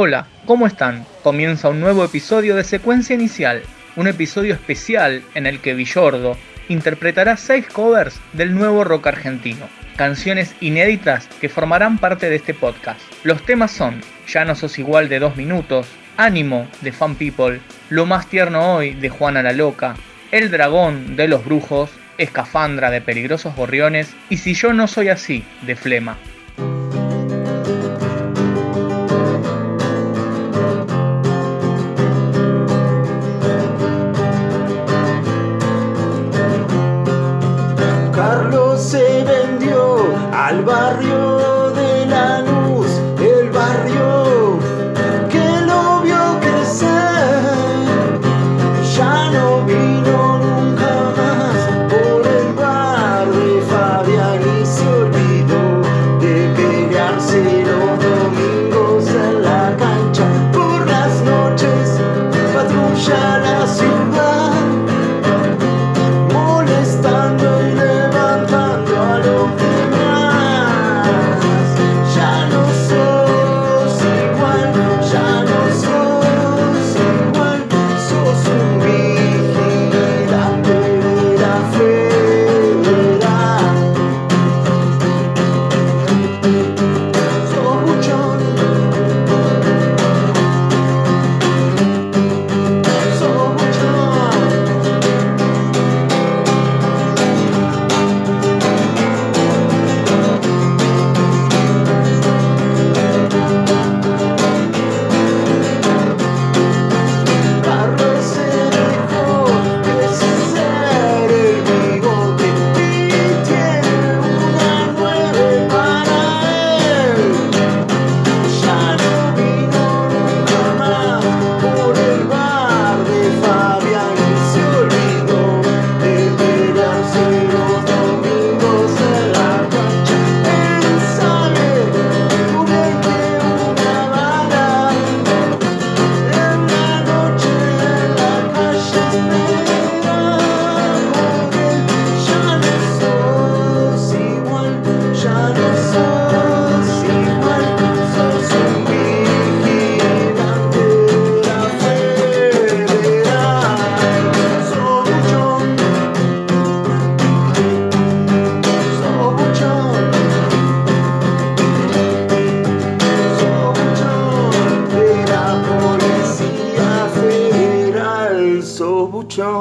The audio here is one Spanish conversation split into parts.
Hola, ¿cómo están? Comienza un nuevo episodio de Secuencia Inicial, un episodio especial en el que Villordo interpretará seis covers del nuevo rock argentino, canciones inéditas que formarán parte de este podcast. Los temas son Ya no sos igual de dos minutos, Ánimo de Fan People, Lo más tierno hoy de Juana la Loca, El dragón de los brujos, Escafandra de Peligrosos Gorriones y Si yo no soy así de Flema.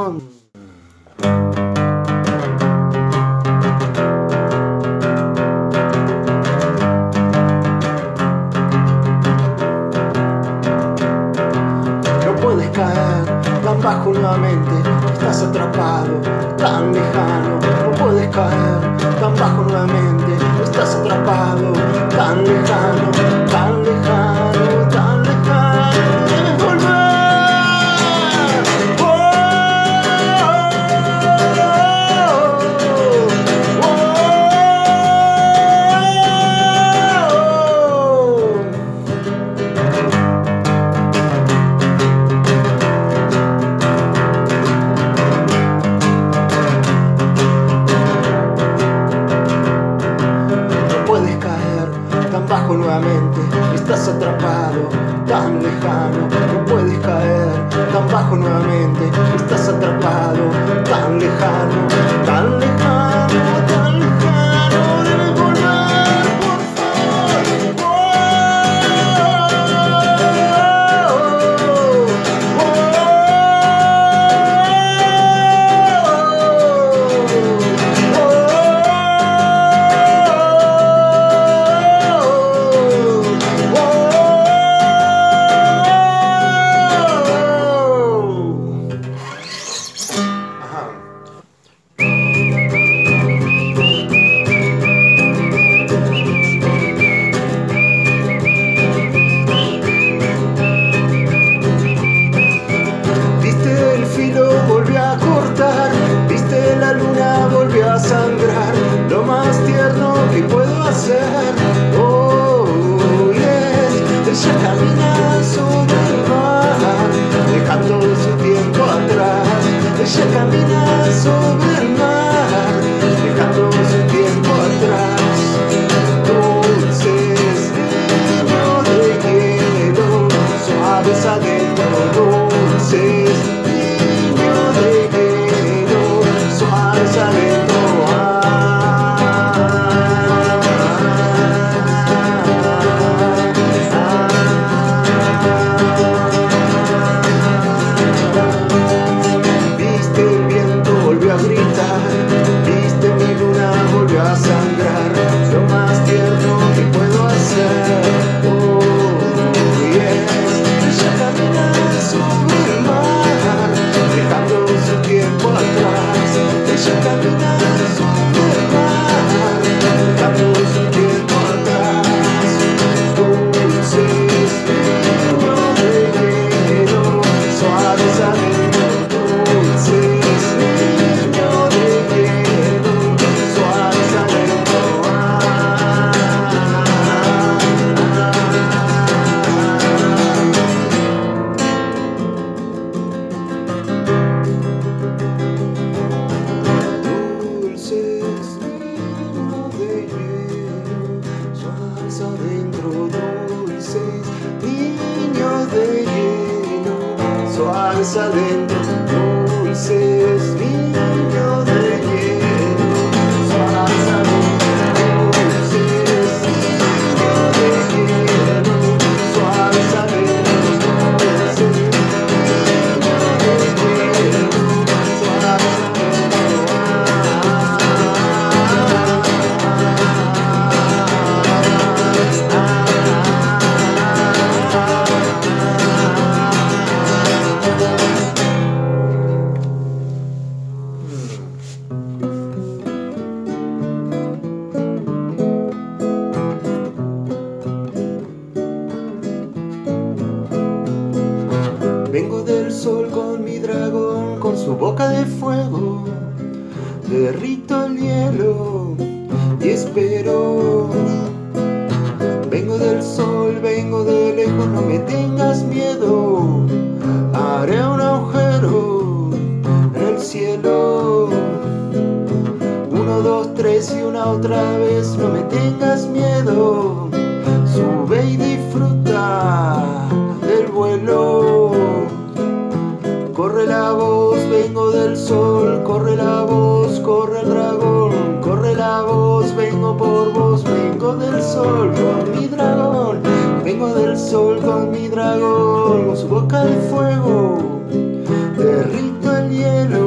No puedes caer tan bajo nuevamente, estás atrapado, tan lejano. No puedes caer tan bajo nuevamente, estás atrapado, tan lejano, sobre el mar, dejando su tiempo atrás. Ella camina sobre el mar, Derrito el hielo y espero. Vengo del sol, vengo de lejos, no me tengas miedo. Haré un agujero en el cielo. Uno, dos, tres y una otra vez, no me tengas miedo. Sube y disfruta del vuelo. Corre la voz, vengo del sol, corre la voz, corre el dragón, corre la voz, vengo por vos, vengo del sol con mi dragón, vengo del sol con mi dragón, con su boca de fuego, derrito el hielo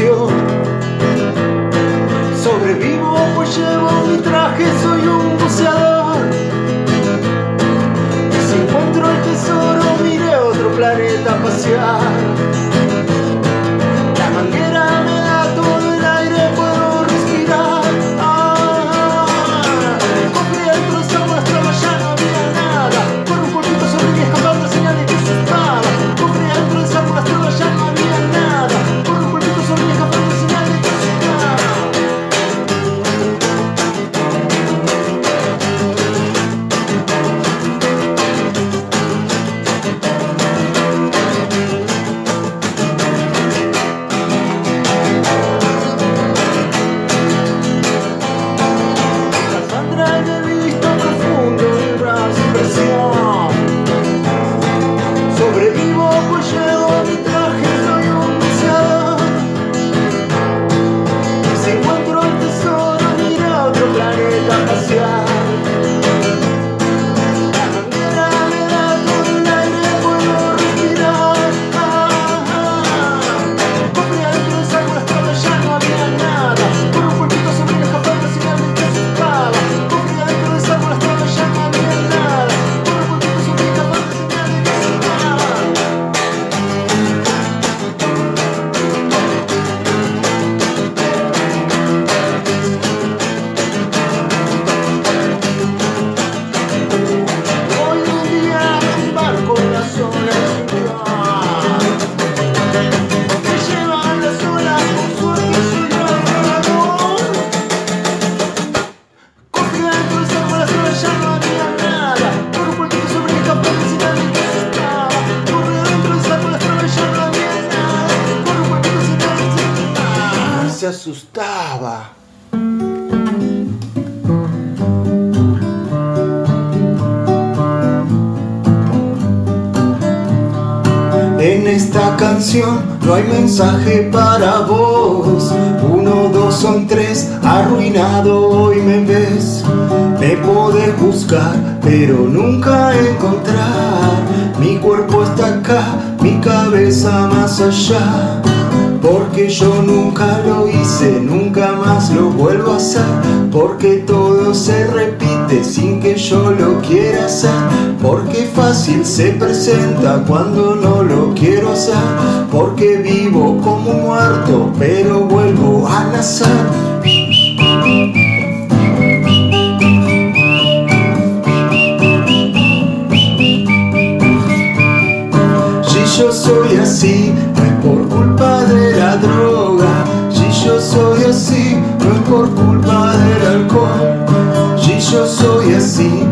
you no hay mensaje para vos. Uno, dos, son tres, arruinado hoy me ves. Me podés buscar, pero nunca encontrar. Mi cuerpo está acá, mi cabeza más allá. Porque yo nunca lo hice, nunca más lo vuelvo a hacer. Porque todo se repite sin que yo lo quiera hacer. Porque fácil se presenta cuando no lo quiero hacer. Porque vivo como muerto, pero vuelvo azar. Si yo soy así, droga. Si yo soy así, no es por culpa del alcohol. Si yo soy así,